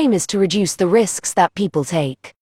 aim is to reduce the risks that people take.